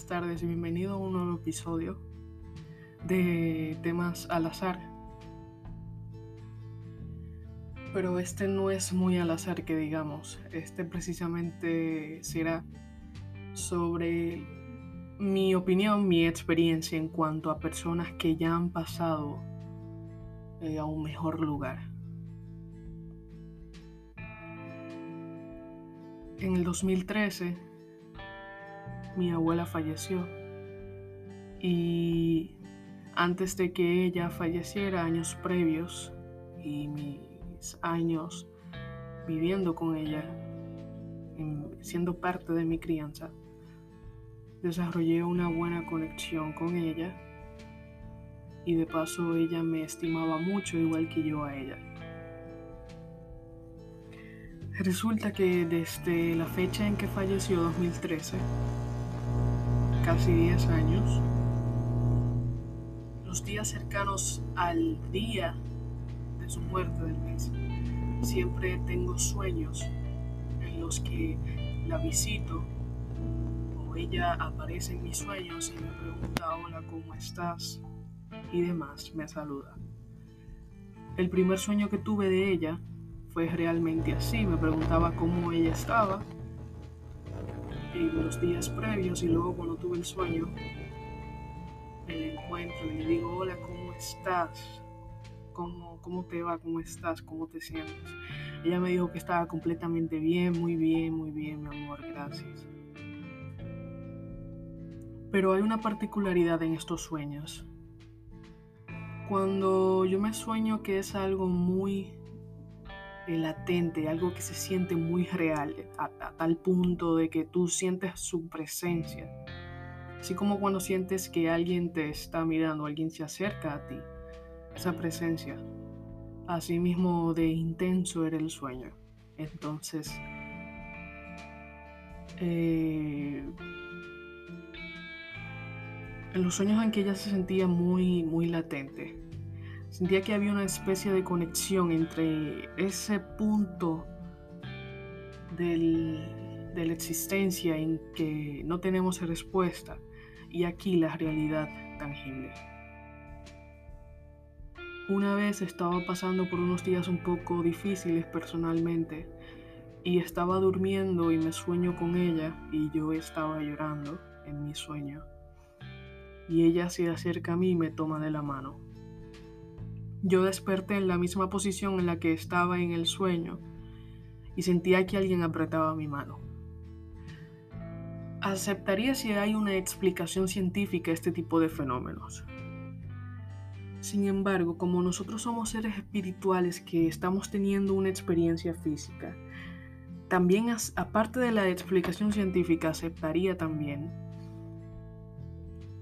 buenas tardes y bienvenido a un nuevo episodio de temas al azar. Pero este no es muy al azar que digamos, este precisamente será sobre mi opinión, mi experiencia en cuanto a personas que ya han pasado eh, a un mejor lugar. En el 2013 mi abuela falleció. Y antes de que ella falleciera, años previos y mis años viviendo con ella, siendo parte de mi crianza, desarrollé una buena conexión con ella y de paso ella me estimaba mucho igual que yo a ella. Resulta que desde la fecha en que falleció, 2013, casi 10 años, los días cercanos al día de su muerte del mes, siempre tengo sueños en los que la visito o ella aparece en mis sueños y me pregunta hola, ¿cómo estás? y demás, me saluda. El primer sueño que tuve de ella fue realmente así, me preguntaba cómo ella estaba en los días previos y luego cuando tuve el sueño, me encuentro y le digo, hola, ¿cómo estás? ¿Cómo, ¿Cómo te va? ¿Cómo estás? ¿Cómo te sientes? Ella me dijo que estaba completamente bien, muy bien, muy bien, mi amor, gracias. Pero hay una particularidad en estos sueños. Cuando yo me sueño que es algo muy latente, algo que se siente muy real, a, tal punto de que tú sientes su presencia. Así como cuando sientes que alguien te está mirando, alguien se acerca a ti, esa presencia. Así mismo de intenso era el sueño. Entonces, eh, en los sueños en que ella se sentía muy, muy latente, Sentía que había una especie de conexión entre ese punto de la existencia en que no tenemos respuesta y aquí la realidad tangible. Una vez estaba pasando por unos días un poco difíciles personalmente y estaba durmiendo y me sueño con ella y yo estaba llorando en mi sueño. Y ella se acerca a mí y me toma de la mano. Yo desperté en la misma posición en la que estaba en el sueño y sentía que alguien apretaba mi mano. Aceptaría si hay una explicación científica a este tipo de fenómenos. Sin embargo, como nosotros somos seres espirituales que estamos teniendo una experiencia física, también aparte de la explicación científica aceptaría también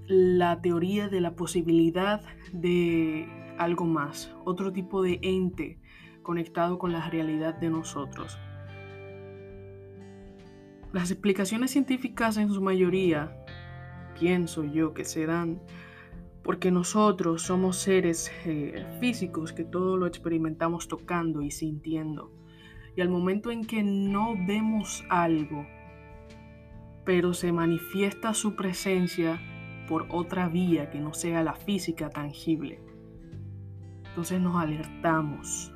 la teoría de la posibilidad de algo más, otro tipo de ente conectado con la realidad de nosotros. Las explicaciones científicas en su mayoría, pienso yo, que se dan porque nosotros somos seres eh, físicos que todo lo experimentamos tocando y sintiendo. Y al momento en que no vemos algo, pero se manifiesta su presencia por otra vía que no sea la física tangible, entonces nos alertamos.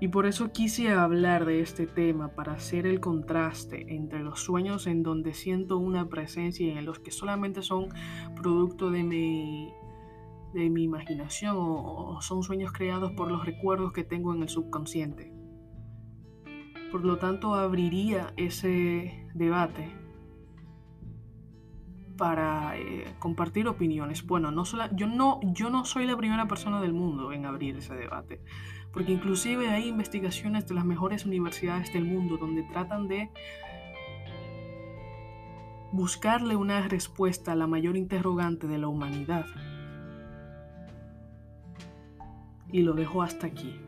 Y por eso quise hablar de este tema, para hacer el contraste entre los sueños en donde siento una presencia y en los que solamente son producto de mi, de mi imaginación o son sueños creados por los recuerdos que tengo en el subconsciente. Por lo tanto, abriría ese debate para eh, compartir opiniones. Bueno, no yo, no, yo no soy la primera persona del mundo en abrir ese debate, porque inclusive hay investigaciones de las mejores universidades del mundo donde tratan de buscarle una respuesta a la mayor interrogante de la humanidad. Y lo dejo hasta aquí.